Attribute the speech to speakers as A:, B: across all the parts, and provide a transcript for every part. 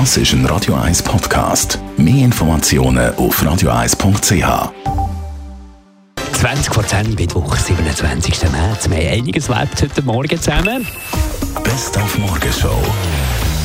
A: Das ist ein Radio 1 Podcast. Mehr Informationen auf radio1.ch.
B: 20 vor 10 Mittwoch, 27. März. Wir haben einiges erlebt heute Morgen zusammen.
A: Best auf Morgenshow.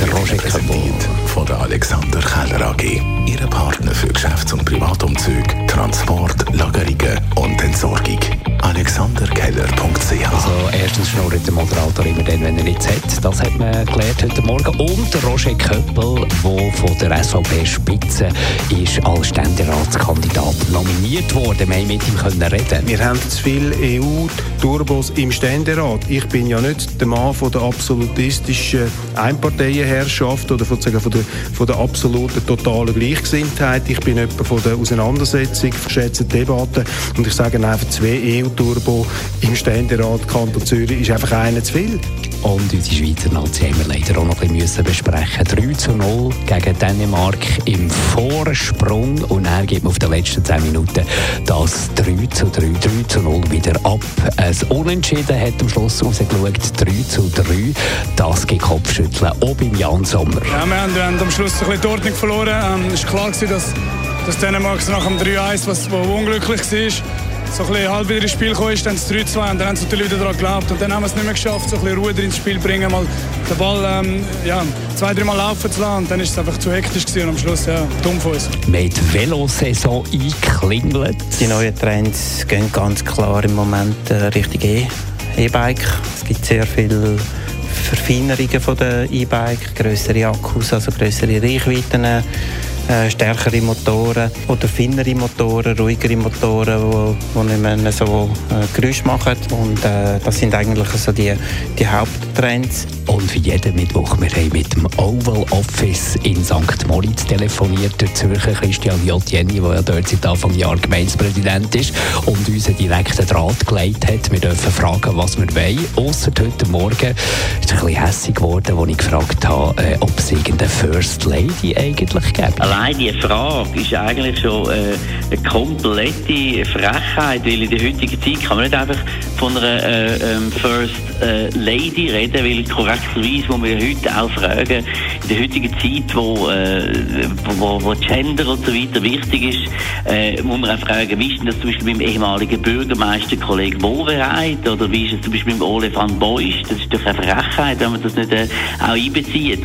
B: Der Roger.
A: Präsentiert von der Alexander Keller AG. Ihre Partner für Geschäfts- und Privatumzüge, Transport, Lagerungen und Entsorgung.
B: Schnurrt der Moderator immer dann, wenn er nichts hat. Das hat man gelernt heute Morgen. Und Roger Köppel, der von der SVP-Spitze ist als Ständeratskandidat nominiert worden. Wir haben mit ihm reden.
C: Wir haben zu viele EU-Turbos im Ständerat. Ich bin ja nicht der Mann von der absolutistischen Einparteienherrschaft oder von, von, der, von der absoluten totalen Gleichgesinntheit. Ich bin jemand von der Auseinandersetzung, verschätzten Debatten. Und ich sage einfach, zwei EU-Turbo im Ständerat Kanton Zürich ist einfach einer zu viel.
B: Und unsere Schweizer Nazi haben wir leider auch noch ein bisschen besprechen 3 zu 0 gegen Dänemark im Vorsprung. Und er gibt man auf den letzten 10 Minuten das 3 zu 3, 3 zu 0 wieder ab. Ein Unentschieden hat am Schluss rausgeschaut, 3 zu 3. Das gibt Kopfschütteln, auch beim Jan Sommer.
D: Ja, wir haben, wir haben am Schluss ein bisschen die Ordnung verloren. Ähm, es war klar, dass, dass Dänemark nach dem 3-1, was, was unglücklich war, so ein bisschen halb wieder ins Spiel gekommen ist, dann das 3-2 und dann haben sie natürlich wieder daran geglaubt. Und dann haben wir es nicht mehr geschafft, so ein bisschen Ruhe ins Spiel bringen, mal den Ball ähm, ja, zwei, dreimal laufen zu lassen. Und dann ist es einfach zu hektisch gewesen und am Schluss ja, dumm von uns.
B: Mit Velosaison eingeklingelt.
E: Die neuen Trends gehen ganz klar im Moment äh, Richtung E- E-Bike. Es gibt sehr viele Verfeinerungen von der E-Bike, größere Akkus, also größere Reichweiten, äh, stärkere Motoren oder feinere Motoren, ruhigere Motoren, die nicht mehr so äh, Geräusch machen. Und äh, das sind eigentlich so die, die Haupttrends.
B: Und wie jeden Mittwoch, wir haben mit dem Oval Office in St. Moritz telefoniert, der Zürcher Christian J. Jenny, der ja dort seit Anfang Jahr Gemeindepräsident ist und uns einen direkten Draht gelegt hat. Wir dürfen fragen, was wir wollen. Ausser heute Morgen ist es ein bisschen hässlich geworden, als ich gefragt habe, äh, ob es irgendeine First Lady eigentlich gibt.
F: Allein die Frage ist eigentlich schon äh, eine komplette Frechheit, weil in der heutigen Zeit kann man nicht einfach von einer äh, ähm, First äh, Lady reden, weil korrekterweise, wo wir heute auch fragen, in der heutigen Zeit, wo, äh, wo, wo Gender und so weiter wichtig ist, äh, muss man auch fragen, wie ist denn das zum Beispiel beim ehemaligen Bürgermeister Kollege Wohlbereit oder wie ist es zum Beispiel beim Ole van Boist? Das ist doch eine Frechheit, wenn man das nicht äh, auch einbezieht.